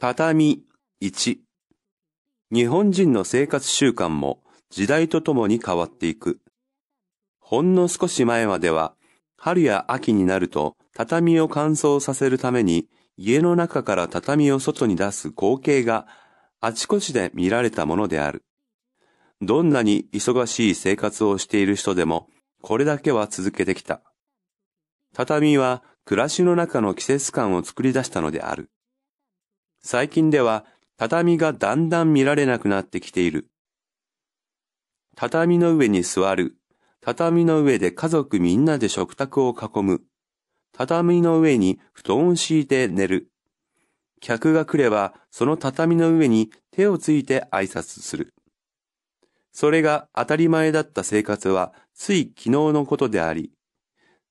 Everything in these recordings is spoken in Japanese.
畳1日本人の生活習慣も時代とともに変わっていく。ほんの少し前までは、春や秋になると畳を乾燥させるために家の中から畳を外に出す光景があちこちで見られたものである。どんなに忙しい生活をしている人でもこれだけは続けてきた。畳は暮らしの中の季節感を作り出したのである。最近では畳がだんだん見られなくなってきている。畳の上に座る。畳の上で家族みんなで食卓を囲む。畳の上に布団を敷いて寝る。客が来ればその畳の上に手をついて挨拶する。それが当たり前だった生活はつい昨日のことであり、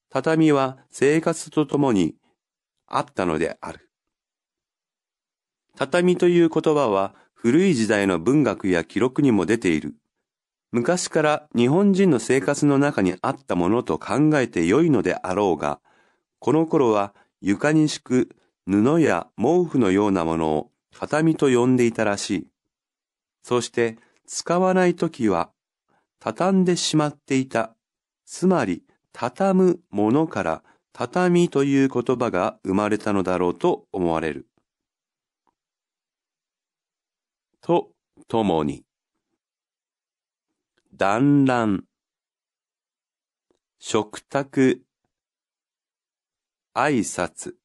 畳は生活とともにあったのである。畳という言葉は古い時代の文学や記録にも出ている。昔から日本人の生活の中にあったものと考えてよいのであろうが、この頃は床に敷く布や毛布のようなものを畳と呼んでいたらしい。そして使わないときは畳んでしまっていた。つまり畳むものから畳という言葉が生まれたのだろうと思われる。とともに。団らん。食卓。挨拶。